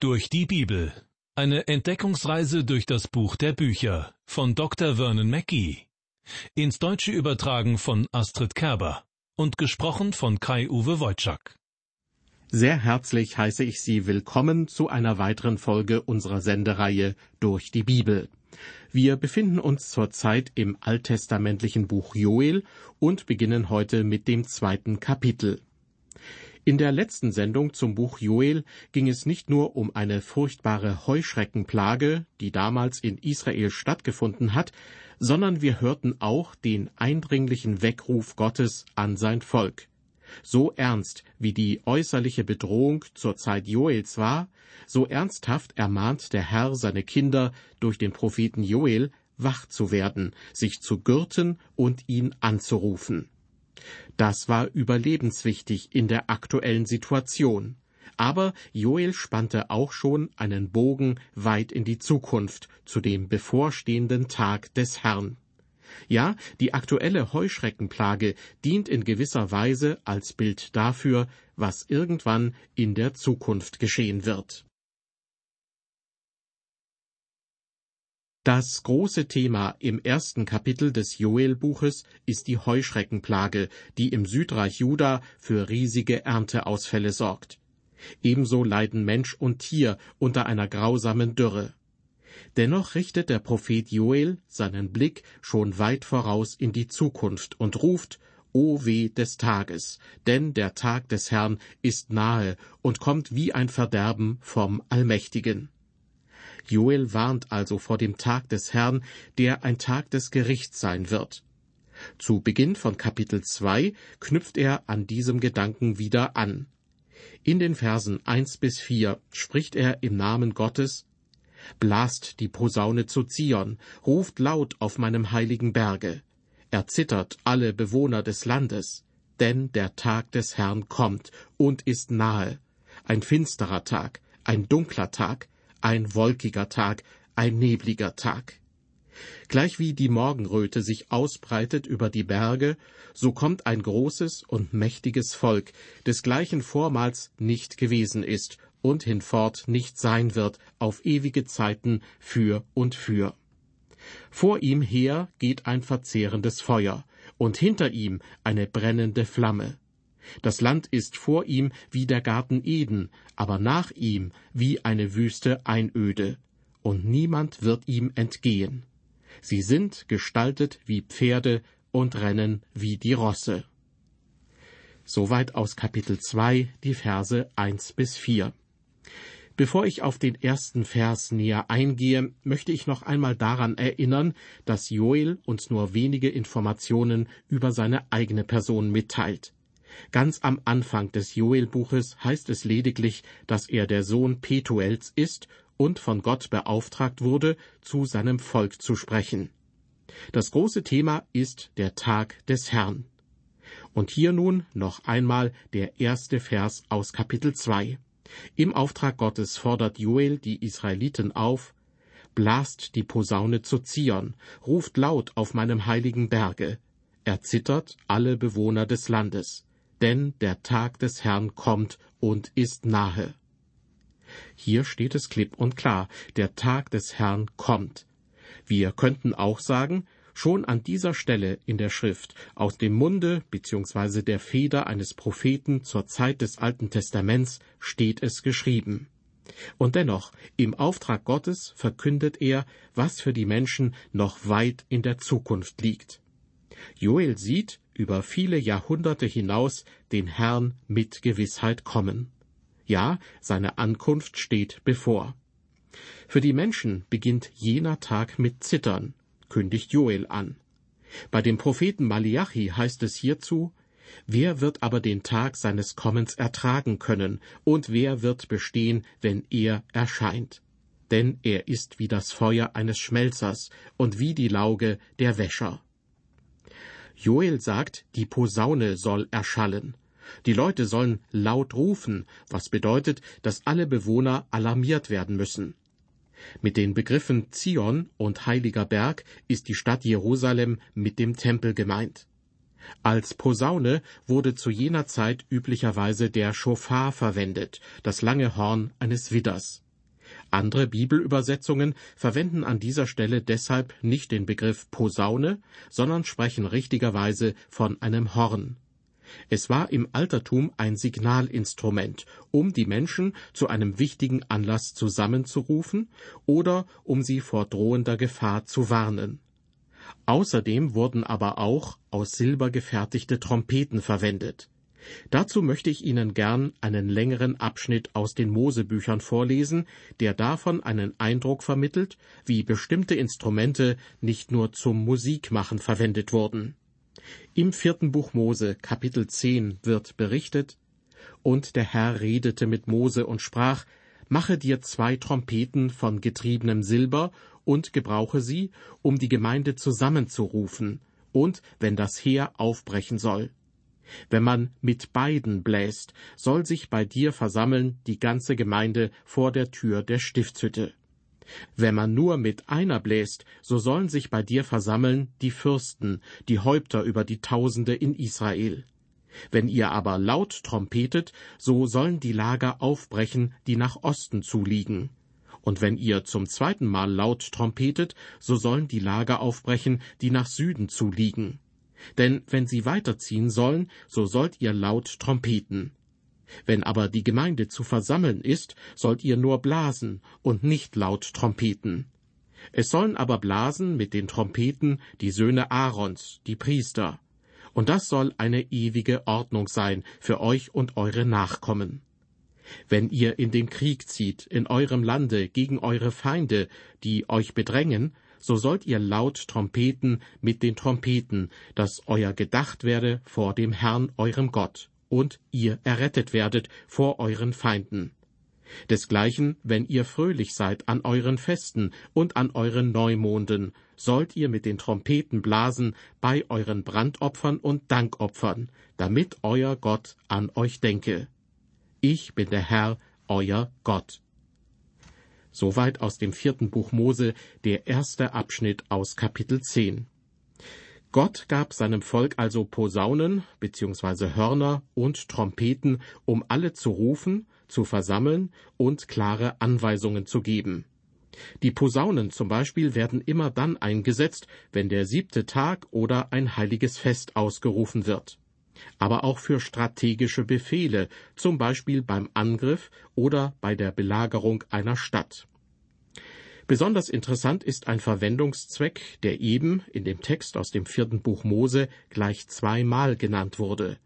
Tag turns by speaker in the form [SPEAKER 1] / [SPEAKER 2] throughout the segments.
[SPEAKER 1] Durch die Bibel. Eine Entdeckungsreise durch das Buch der Bücher von Dr. Vernon Mackey. Ins Deutsche übertragen von Astrid Kerber und gesprochen von Kai-Uwe Wojczak.
[SPEAKER 2] Sehr herzlich heiße ich Sie willkommen zu einer weiteren Folge unserer Sendereihe Durch die Bibel. Wir befinden uns zurzeit im alttestamentlichen Buch Joel und beginnen heute mit dem zweiten Kapitel. In der letzten Sendung zum Buch Joel ging es nicht nur um eine furchtbare Heuschreckenplage, die damals in Israel stattgefunden hat, sondern wir hörten auch den eindringlichen Weckruf Gottes an sein Volk. So ernst wie die äußerliche Bedrohung zur Zeit Joels war, so ernsthaft ermahnt der Herr seine Kinder durch den Propheten Joel, wach zu werden, sich zu gürten und ihn anzurufen. Das war überlebenswichtig in der aktuellen Situation. Aber Joel spannte auch schon einen Bogen weit in die Zukunft, zu dem bevorstehenden Tag des Herrn. Ja, die aktuelle Heuschreckenplage dient in gewisser Weise als Bild dafür, was irgendwann in der Zukunft geschehen wird. Das große Thema im ersten Kapitel des Joel-Buches ist die Heuschreckenplage, die im Südreich Juda für riesige Ernteausfälle sorgt. Ebenso leiden Mensch und Tier unter einer grausamen Dürre. Dennoch richtet der Prophet Joel seinen Blick schon weit voraus in die Zukunft und ruft, O weh des Tages, denn der Tag des Herrn ist nahe und kommt wie ein Verderben vom Allmächtigen. Joel warnt also vor dem Tag des Herrn, der ein Tag des Gerichts sein wird. Zu Beginn von Kapitel 2 knüpft er an diesem Gedanken wieder an. In den Versen 1 bis 4 spricht er im Namen Gottes, Blast die Posaune zu Zion, ruft laut auf meinem heiligen Berge. Erzittert alle Bewohner des Landes, denn der Tag des Herrn kommt und ist nahe. Ein finsterer Tag, ein dunkler Tag, ein wolkiger Tag, ein nebliger Tag. Gleichwie die Morgenröte sich ausbreitet über die Berge, so kommt ein großes und mächtiges Volk, desgleichen vormals nicht gewesen ist und hinfort nicht sein wird, auf ewige Zeiten für und für. Vor ihm her geht ein verzehrendes Feuer, und hinter ihm eine brennende Flamme. Das Land ist vor ihm wie der Garten Eden, aber nach ihm wie eine wüste Einöde, und niemand wird ihm entgehen. Sie sind gestaltet wie Pferde und rennen wie die Rosse. Soweit aus Kapitel 2, die Verse 1 bis 4. Bevor ich auf den ersten Vers näher eingehe, möchte ich noch einmal daran erinnern, dass Joel uns nur wenige Informationen über seine eigene Person mitteilt. Ganz am Anfang des Joel-Buches heißt es lediglich, dass er der Sohn Petuels ist und von Gott beauftragt wurde, zu seinem Volk zu sprechen. Das große Thema ist der Tag des Herrn. Und hier nun noch einmal der erste Vers aus Kapitel 2. Im Auftrag Gottes fordert Joel die Israeliten auf, Blast die Posaune zu Zion, ruft laut auf meinem heiligen Berge, erzittert alle Bewohner des Landes denn der Tag des Herrn kommt und ist nahe. Hier steht es klipp und klar, der Tag des Herrn kommt. Wir könnten auch sagen, schon an dieser Stelle in der Schrift, aus dem Munde bzw. der Feder eines Propheten zur Zeit des Alten Testaments steht es geschrieben. Und dennoch, im Auftrag Gottes verkündet er, was für die Menschen noch weit in der Zukunft liegt. Joel sieht über viele Jahrhunderte hinaus den Herrn mit Gewissheit kommen. Ja, seine Ankunft steht bevor. Für die Menschen beginnt jener Tag mit Zittern, kündigt Joel an. Bei dem Propheten Malachi heißt es hierzu, Wer wird aber den Tag seines Kommens ertragen können, und wer wird bestehen, wenn er erscheint? Denn er ist wie das Feuer eines Schmelzers und wie die Lauge der Wäscher. Joel sagt, die Posaune soll erschallen. Die Leute sollen laut rufen, was bedeutet, dass alle Bewohner alarmiert werden müssen. Mit den Begriffen Zion und Heiliger Berg ist die Stadt Jerusalem mit dem Tempel gemeint. Als Posaune wurde zu jener Zeit üblicherweise der Schofar verwendet, das lange Horn eines Widders. Andere Bibelübersetzungen verwenden an dieser Stelle deshalb nicht den Begriff Posaune, sondern sprechen richtigerweise von einem Horn. Es war im Altertum ein Signalinstrument, um die Menschen zu einem wichtigen Anlass zusammenzurufen oder um sie vor drohender Gefahr zu warnen. Außerdem wurden aber auch aus Silber gefertigte Trompeten verwendet. Dazu möchte ich Ihnen gern einen längeren Abschnitt aus den Mosebüchern vorlesen, der davon einen Eindruck vermittelt, wie bestimmte Instrumente nicht nur zum Musikmachen verwendet wurden. Im vierten Buch Mose, Kapitel 10, wird berichtet, und der Herr redete mit Mose und sprach, Mache dir zwei Trompeten von getriebenem Silber und gebrauche sie, um die Gemeinde zusammenzurufen, und wenn das Heer aufbrechen soll. Wenn man mit beiden bläst, soll sich bei dir versammeln die ganze Gemeinde vor der Tür der Stiftshütte. Wenn man nur mit einer bläst, so sollen sich bei dir versammeln die Fürsten, die Häupter über die Tausende in Israel. Wenn ihr aber laut trompetet, so sollen die Lager aufbrechen, die nach Osten zuliegen. Und wenn ihr zum zweiten Mal laut trompetet, so sollen die Lager aufbrechen, die nach Süden zuliegen. Denn wenn sie weiterziehen sollen, so sollt ihr laut trompeten. Wenn aber die Gemeinde zu versammeln ist, sollt ihr nur blasen und nicht laut trompeten. Es sollen aber blasen mit den Trompeten die Söhne Aarons, die Priester. Und das soll eine ewige Ordnung sein für euch und eure Nachkommen. Wenn ihr in den Krieg zieht in eurem Lande gegen eure Feinde, die euch bedrängen, so sollt ihr laut trompeten mit den Trompeten, dass euer gedacht werde vor dem Herrn eurem Gott und ihr errettet werdet vor euren Feinden. Desgleichen, wenn ihr fröhlich seid an euren Festen und an euren Neumonden, sollt ihr mit den Trompeten blasen bei euren Brandopfern und Dankopfern, damit euer Gott an euch denke. Ich bin der Herr, euer Gott. Soweit aus dem vierten Buch Mose, der erste Abschnitt aus Kapitel 10. Gott gab seinem Volk also Posaunen bzw. Hörner und Trompeten, um alle zu rufen, zu versammeln und klare Anweisungen zu geben. Die Posaunen zum Beispiel werden immer dann eingesetzt, wenn der siebte Tag oder ein heiliges Fest ausgerufen wird. Aber auch für strategische Befehle, zum Beispiel beim Angriff oder bei der Belagerung einer Stadt. Besonders interessant ist ein Verwendungszweck, der eben in dem Text aus dem vierten Buch Mose gleich zweimal genannt wurde.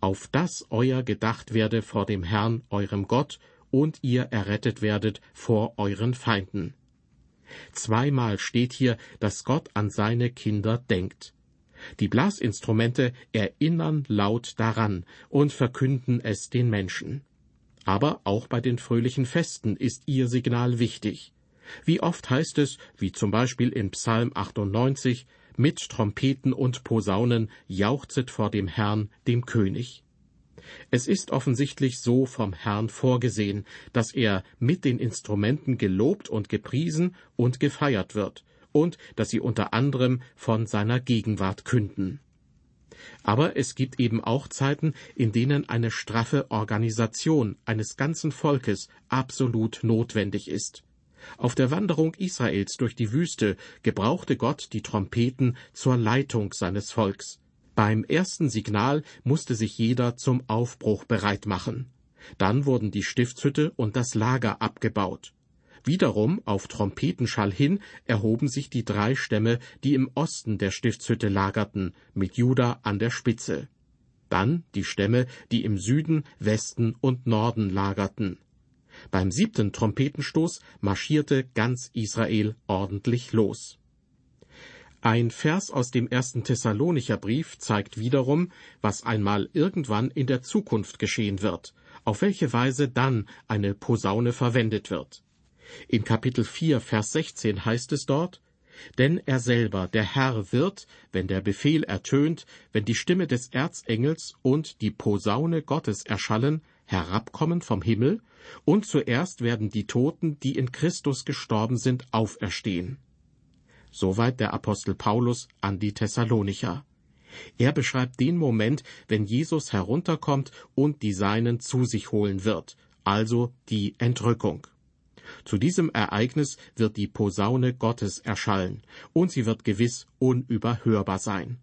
[SPEAKER 2] Auf das euer gedacht werde vor dem Herrn, eurem Gott, und ihr errettet werdet vor euren Feinden. Zweimal steht hier, dass Gott an seine Kinder denkt. Die Blasinstrumente erinnern laut daran und verkünden es den Menschen. Aber auch bei den fröhlichen Festen ist ihr Signal wichtig. Wie oft heißt es, wie zum Beispiel in Psalm 98, mit Trompeten und Posaunen jauchzet vor dem Herrn, dem König. Es ist offensichtlich so vom Herrn vorgesehen, dass er mit den Instrumenten gelobt und gepriesen und gefeiert wird, und dass sie unter anderem von seiner Gegenwart künden. Aber es gibt eben auch Zeiten, in denen eine straffe Organisation eines ganzen Volkes absolut notwendig ist. Auf der Wanderung Israels durch die Wüste gebrauchte Gott die Trompeten zur Leitung seines Volks. Beim ersten Signal musste sich jeder zum Aufbruch bereit machen. Dann wurden die Stiftshütte und das Lager abgebaut. Wiederum auf Trompetenschall hin erhoben sich die drei Stämme, die im Osten der Stiftshütte lagerten, mit Juda an der Spitze. Dann die Stämme, die im Süden, Westen und Norden lagerten. Beim siebten Trompetenstoß marschierte ganz Israel ordentlich los. Ein Vers aus dem ersten Thessalonicher Brief zeigt wiederum, was einmal irgendwann in der Zukunft geschehen wird, auf welche Weise dann eine Posaune verwendet wird. In Kapitel 4, Vers 16 heißt es dort, denn er selber, der Herr, wird, wenn der Befehl ertönt, wenn die Stimme des Erzengels und die Posaune Gottes erschallen, herabkommen vom Himmel, und zuerst werden die Toten, die in Christus gestorben sind, auferstehen. Soweit der Apostel Paulus an die Thessalonicher. Er beschreibt den Moment, wenn Jesus herunterkommt und die Seinen zu sich holen wird, also die Entrückung. Zu diesem Ereignis wird die Posaune Gottes erschallen, und sie wird gewiss unüberhörbar sein.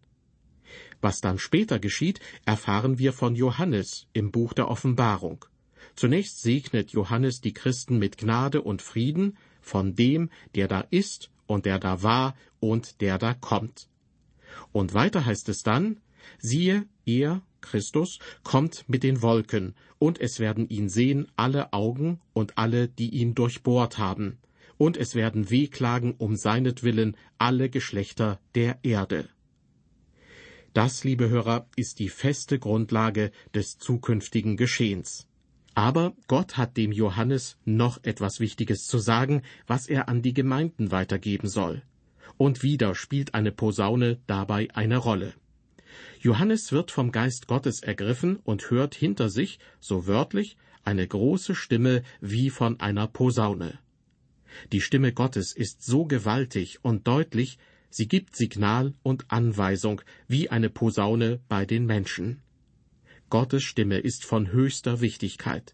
[SPEAKER 2] Was dann später geschieht, erfahren wir von Johannes im Buch der Offenbarung. Zunächst segnet Johannes die Christen mit Gnade und Frieden von dem, der da ist und der da war und der da kommt. Und weiter heißt es dann, siehe, er, Christus, kommt mit den Wolken, und es werden ihn sehen alle Augen und alle, die ihn durchbohrt haben, und es werden wehklagen um seinetwillen alle Geschlechter der Erde. Das, liebe Hörer, ist die feste Grundlage des zukünftigen Geschehens. Aber Gott hat dem Johannes noch etwas Wichtiges zu sagen, was er an die Gemeinden weitergeben soll. Und wieder spielt eine Posaune dabei eine Rolle. Johannes wird vom Geist Gottes ergriffen und hört hinter sich, so wörtlich, eine große Stimme wie von einer Posaune. Die Stimme Gottes ist so gewaltig und deutlich, sie gibt Signal und Anweisung wie eine Posaune bei den Menschen. Gottes Stimme ist von höchster Wichtigkeit.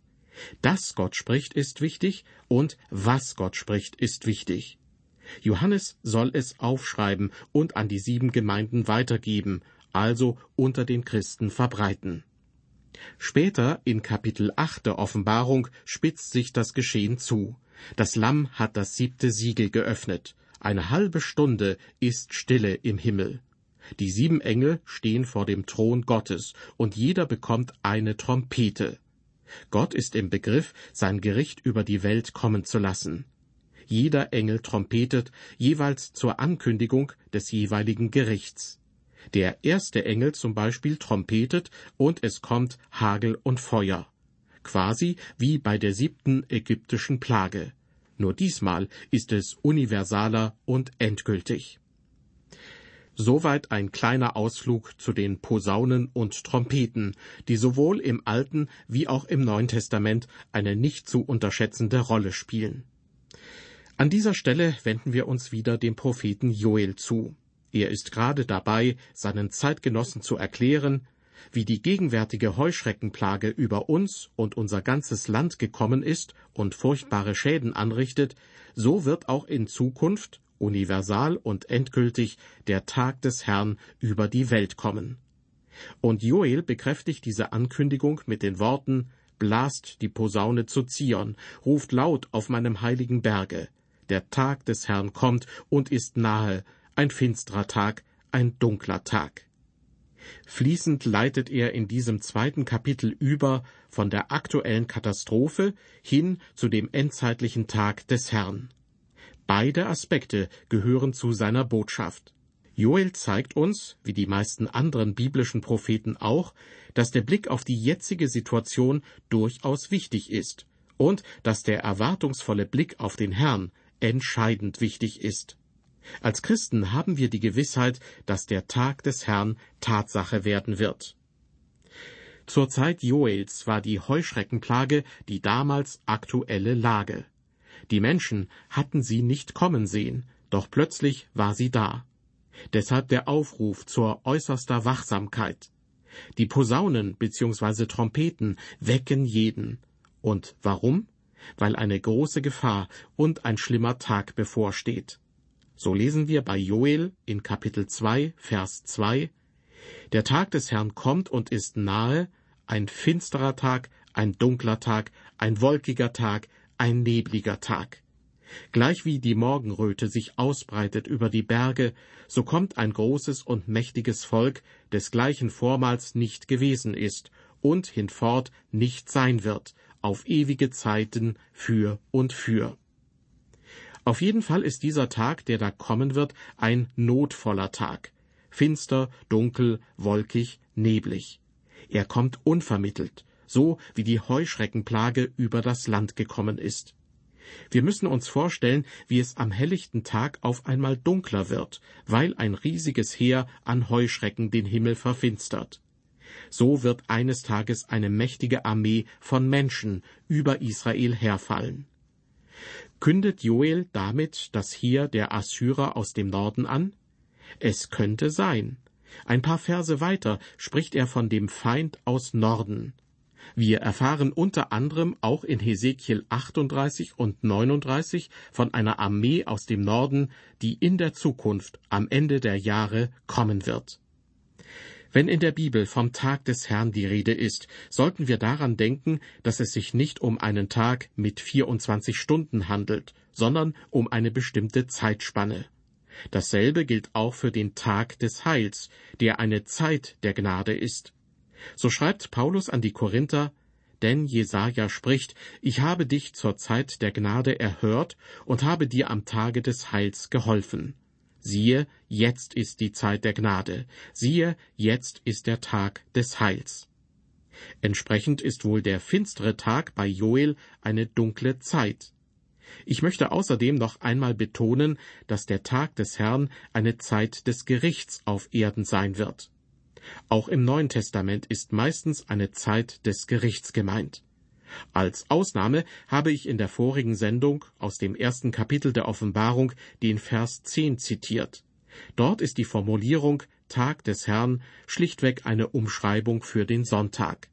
[SPEAKER 2] Dass Gott spricht, ist wichtig, und was Gott spricht, ist wichtig. Johannes soll es aufschreiben und an die sieben Gemeinden weitergeben, also unter den Christen verbreiten. Später in Kapitel 8 der Offenbarung spitzt sich das Geschehen zu. Das Lamm hat das siebte Siegel geöffnet. Eine halbe Stunde ist Stille im Himmel. Die sieben Engel stehen vor dem Thron Gottes, und jeder bekommt eine Trompete. Gott ist im Begriff, sein Gericht über die Welt kommen zu lassen. Jeder Engel trompetet jeweils zur Ankündigung des jeweiligen Gerichts. Der erste Engel zum Beispiel trompetet und es kommt Hagel und Feuer. Quasi wie bei der siebten ägyptischen Plage. Nur diesmal ist es universaler und endgültig. Soweit ein kleiner Ausflug zu den Posaunen und Trompeten, die sowohl im Alten wie auch im Neuen Testament eine nicht zu unterschätzende Rolle spielen. An dieser Stelle wenden wir uns wieder dem Propheten Joel zu. Er ist gerade dabei, seinen Zeitgenossen zu erklären, wie die gegenwärtige Heuschreckenplage über uns und unser ganzes Land gekommen ist und furchtbare Schäden anrichtet, so wird auch in Zukunft universal und endgültig der Tag des Herrn über die Welt kommen. Und Joel bekräftigt diese Ankündigung mit den Worten Blast die Posaune zu Zion, ruft laut auf meinem heiligen Berge. Der Tag des Herrn kommt und ist nahe, ein finsterer Tag, ein dunkler Tag. Fließend leitet er in diesem zweiten Kapitel über von der aktuellen Katastrophe hin zu dem endzeitlichen Tag des Herrn. Beide Aspekte gehören zu seiner Botschaft. Joel zeigt uns, wie die meisten anderen biblischen Propheten auch, dass der Blick auf die jetzige Situation durchaus wichtig ist und dass der erwartungsvolle Blick auf den Herrn entscheidend wichtig ist. Als Christen haben wir die Gewissheit, dass der Tag des Herrn Tatsache werden wird. Zur Zeit Joels war die Heuschreckenplage die damals aktuelle Lage. Die Menschen hatten sie nicht kommen sehen, doch plötzlich war sie da. Deshalb der Aufruf zur äußerster Wachsamkeit. Die Posaunen bzw. Trompeten wecken jeden. Und warum? Weil eine große Gefahr und ein schlimmer Tag bevorsteht. So lesen wir bei Joel in Kapitel 2, Vers 2, Der Tag des Herrn kommt und ist nahe, ein finsterer Tag, ein dunkler Tag, ein wolkiger Tag, ein nebliger Tag. Gleich wie die Morgenröte sich ausbreitet über die Berge, so kommt ein großes und mächtiges Volk, desgleichen vormals nicht gewesen ist und hinfort nicht sein wird, auf ewige Zeiten für und für. Auf jeden Fall ist dieser Tag, der da kommen wird, ein notvoller Tag. Finster, dunkel, wolkig, neblig. Er kommt unvermittelt so wie die Heuschreckenplage über das Land gekommen ist. Wir müssen uns vorstellen, wie es am helllichten Tag auf einmal dunkler wird, weil ein riesiges Heer an Heuschrecken den Himmel verfinstert. So wird eines Tages eine mächtige Armee von Menschen über Israel herfallen. Kündet Joel damit das Heer der Assyrer aus dem Norden an? Es könnte sein. Ein paar Verse weiter spricht er von dem Feind aus Norden. Wir erfahren unter anderem auch in Hesekiel 38 und 39 von einer Armee aus dem Norden, die in der Zukunft am Ende der Jahre kommen wird. Wenn in der Bibel vom Tag des Herrn die Rede ist, sollten wir daran denken, dass es sich nicht um einen Tag mit 24 Stunden handelt, sondern um eine bestimmte Zeitspanne. Dasselbe gilt auch für den Tag des Heils, der eine Zeit der Gnade ist. So schreibt Paulus an die Korinther, denn Jesaja spricht, ich habe dich zur Zeit der Gnade erhört und habe dir am Tage des Heils geholfen. Siehe, jetzt ist die Zeit der Gnade. Siehe, jetzt ist der Tag des Heils. Entsprechend ist wohl der finstere Tag bei Joel eine dunkle Zeit. Ich möchte außerdem noch einmal betonen, dass der Tag des Herrn eine Zeit des Gerichts auf Erden sein wird. Auch im Neuen Testament ist meistens eine Zeit des Gerichts gemeint. Als Ausnahme habe ich in der vorigen Sendung aus dem ersten Kapitel der Offenbarung den Vers 10 zitiert. Dort ist die Formulierung Tag des Herrn schlichtweg eine Umschreibung für den Sonntag.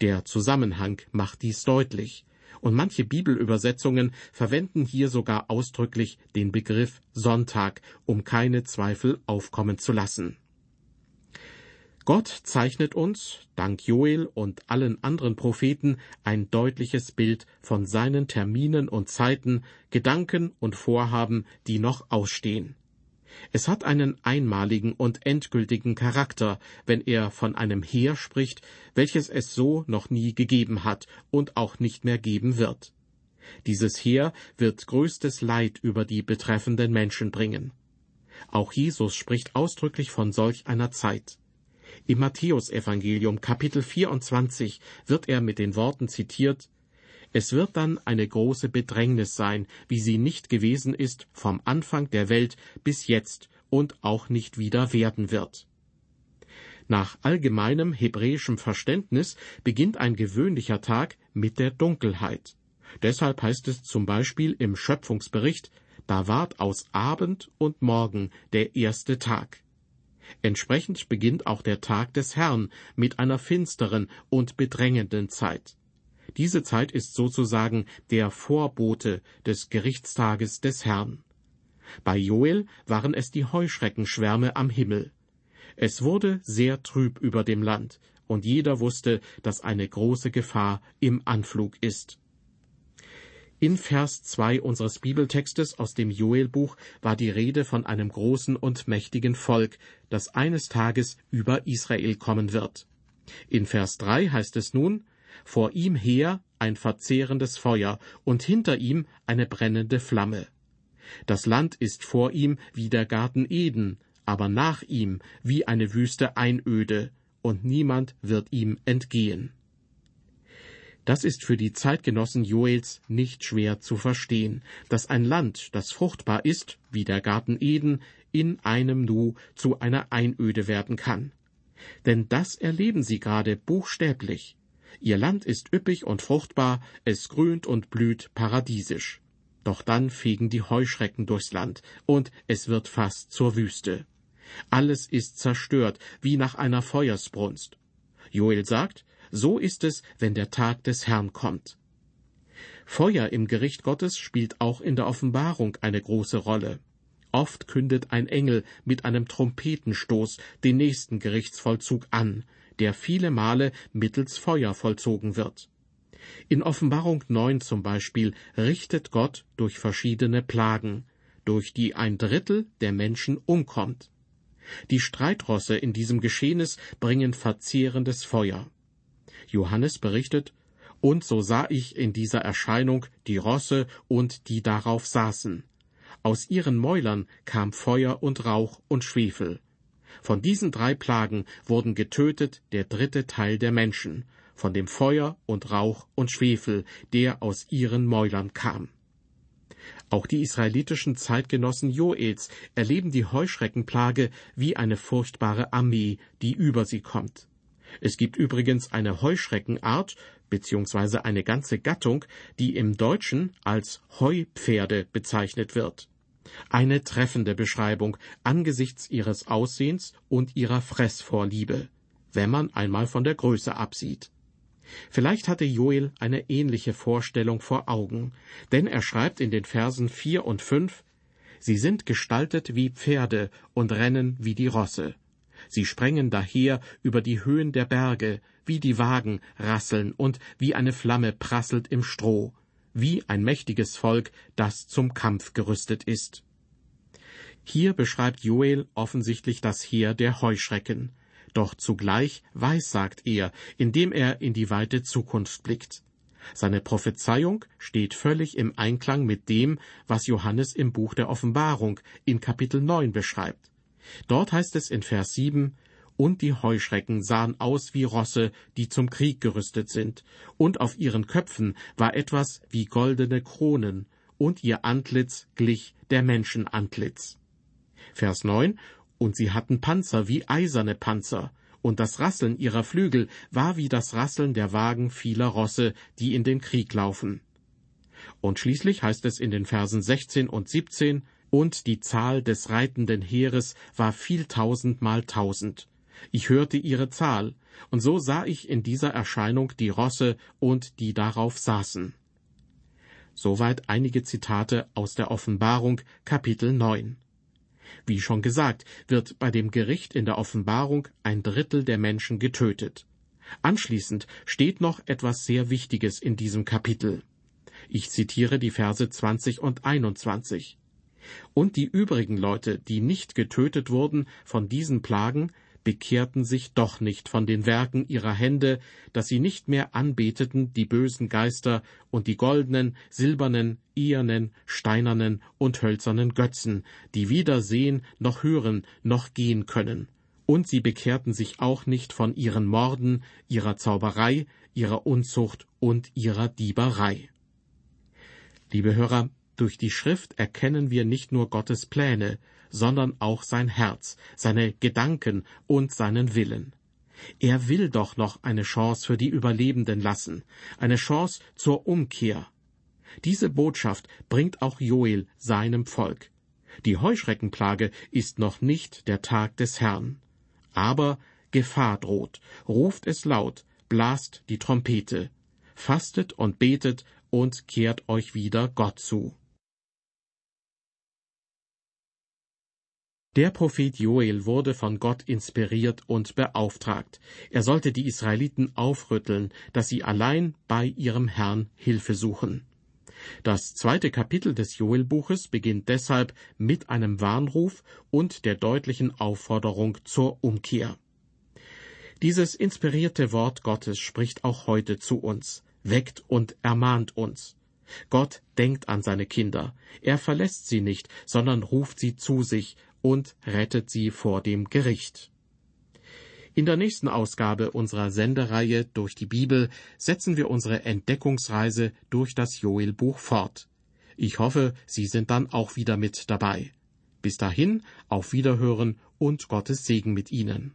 [SPEAKER 2] Der Zusammenhang macht dies deutlich, und manche Bibelübersetzungen verwenden hier sogar ausdrücklich den Begriff Sonntag, um keine Zweifel aufkommen zu lassen. Gott zeichnet uns, dank Joel und allen anderen Propheten, ein deutliches Bild von seinen Terminen und Zeiten, Gedanken und Vorhaben, die noch ausstehen. Es hat einen einmaligen und endgültigen Charakter, wenn er von einem Heer spricht, welches es so noch nie gegeben hat und auch nicht mehr geben wird. Dieses Heer wird größtes Leid über die betreffenden Menschen bringen. Auch Jesus spricht ausdrücklich von solch einer Zeit. Im Matthäusevangelium Kapitel 24 wird er mit den Worten zitiert, es wird dann eine große Bedrängnis sein, wie sie nicht gewesen ist vom Anfang der Welt bis jetzt und auch nicht wieder werden wird. Nach allgemeinem hebräischem Verständnis beginnt ein gewöhnlicher Tag mit der Dunkelheit. Deshalb heißt es zum Beispiel im Schöpfungsbericht, da ward aus Abend und Morgen der erste Tag. Entsprechend beginnt auch der Tag des Herrn mit einer finsteren und bedrängenden Zeit. Diese Zeit ist sozusagen der Vorbote des Gerichtstages des Herrn. Bei Joel waren es die Heuschreckenschwärme am Himmel. Es wurde sehr trüb über dem Land, und jeder wusste, dass eine große Gefahr im Anflug ist. In Vers 2 unseres Bibeltextes aus dem Joelbuch war die Rede von einem großen und mächtigen Volk, das eines Tages über Israel kommen wird. In Vers 3 heißt es nun, vor ihm her ein verzehrendes Feuer und hinter ihm eine brennende Flamme. Das Land ist vor ihm wie der Garten Eden, aber nach ihm wie eine wüste Einöde, und niemand wird ihm entgehen. Das ist für die Zeitgenossen Joels nicht schwer zu verstehen, dass ein Land, das fruchtbar ist, wie der Garten Eden, in einem Nu zu einer Einöde werden kann. Denn das erleben sie gerade buchstäblich. Ihr Land ist üppig und fruchtbar, es grünt und blüht paradiesisch. Doch dann fegen die Heuschrecken durchs Land, und es wird fast zur Wüste. Alles ist zerstört, wie nach einer Feuersbrunst. Joel sagt, so ist es, wenn der Tag des Herrn kommt. Feuer im Gericht Gottes spielt auch in der Offenbarung eine große Rolle. Oft kündet ein Engel mit einem Trompetenstoß den nächsten Gerichtsvollzug an, der viele Male mittels Feuer vollzogen wird. In Offenbarung 9 zum Beispiel richtet Gott durch verschiedene Plagen, durch die ein Drittel der Menschen umkommt. Die Streitrosse in diesem Geschehnis bringen verzehrendes Feuer. Johannes berichtet, und so sah ich in dieser Erscheinung die Rosse und die darauf saßen. Aus ihren Mäulern kam Feuer und Rauch und Schwefel. Von diesen drei Plagen wurden getötet der dritte Teil der Menschen, von dem Feuer und Rauch und Schwefel, der aus ihren Mäulern kam. Auch die israelitischen Zeitgenossen Joels erleben die Heuschreckenplage wie eine furchtbare Armee, die über sie kommt. Es gibt übrigens eine Heuschreckenart beziehungsweise eine ganze Gattung, die im Deutschen als Heupferde bezeichnet wird. Eine treffende Beschreibung angesichts ihres Aussehens und ihrer Fressvorliebe, wenn man einmal von der Größe absieht. Vielleicht hatte Joel eine ähnliche Vorstellung vor Augen, denn er schreibt in den Versen vier und fünf Sie sind gestaltet wie Pferde und rennen wie die Rosse. Sie sprengen daher über die Höhen der Berge, wie die Wagen rasseln und wie eine Flamme prasselt im Stroh, wie ein mächtiges Volk, das zum Kampf gerüstet ist. Hier beschreibt Joel offensichtlich das Heer der Heuschrecken, doch zugleich weissagt er, indem er in die weite Zukunft blickt. Seine Prophezeiung steht völlig im Einklang mit dem, was Johannes im Buch der Offenbarung in Kapitel 9 beschreibt. Dort heißt es in Vers 7, und die Heuschrecken sahen aus wie Rosse, die zum Krieg gerüstet sind, und auf ihren Köpfen war etwas wie goldene Kronen, und ihr Antlitz glich der Menschenantlitz. Vers 9, und sie hatten Panzer wie eiserne Panzer, und das Rasseln ihrer Flügel war wie das Rasseln der Wagen vieler Rosse, die in den Krieg laufen. Und schließlich heißt es in den Versen 16 und 17, und die Zahl des reitenden Heeres war viel tausend mal tausend. Ich hörte ihre Zahl, und so sah ich in dieser Erscheinung die Rosse und die darauf saßen. Soweit einige Zitate aus der Offenbarung Kapitel 9. Wie schon gesagt, wird bei dem Gericht in der Offenbarung ein Drittel der Menschen getötet. Anschließend steht noch etwas sehr Wichtiges in diesem Kapitel. Ich zitiere die Verse 20 und 21. Und die übrigen Leute, die nicht getötet wurden von diesen Plagen, bekehrten sich doch nicht von den Werken ihrer Hände, dass sie nicht mehr anbeteten die bösen Geister und die goldenen, silbernen, ehernen, steinernen und hölzernen Götzen, die weder sehen noch hören noch gehen können. Und sie bekehrten sich auch nicht von ihren Morden, ihrer Zauberei, ihrer Unzucht und ihrer Dieberei. Liebe Hörer, durch die Schrift erkennen wir nicht nur Gottes Pläne, sondern auch sein Herz, seine Gedanken und seinen Willen. Er will doch noch eine Chance für die Überlebenden lassen, eine Chance zur Umkehr. Diese Botschaft bringt auch Joel seinem Volk. Die Heuschreckenplage ist noch nicht der Tag des Herrn. Aber Gefahr droht, ruft es laut, blast die Trompete, fastet und betet und kehrt euch wieder Gott zu. Der Prophet Joel wurde von Gott inspiriert und beauftragt. Er sollte die Israeliten aufrütteln, dass sie allein bei ihrem Herrn Hilfe suchen. Das zweite Kapitel des Joelbuches beginnt deshalb mit einem Warnruf und der deutlichen Aufforderung zur Umkehr. Dieses inspirierte Wort Gottes spricht auch heute zu uns, weckt und ermahnt uns. Gott denkt an seine Kinder. Er verlässt sie nicht, sondern ruft sie zu sich und rettet sie vor dem Gericht. In der nächsten Ausgabe unserer Sendereihe durch die Bibel setzen wir unsere Entdeckungsreise durch das Joelbuch fort. Ich hoffe, Sie sind dann auch wieder mit dabei. Bis dahin, auf Wiederhören und Gottes Segen mit Ihnen.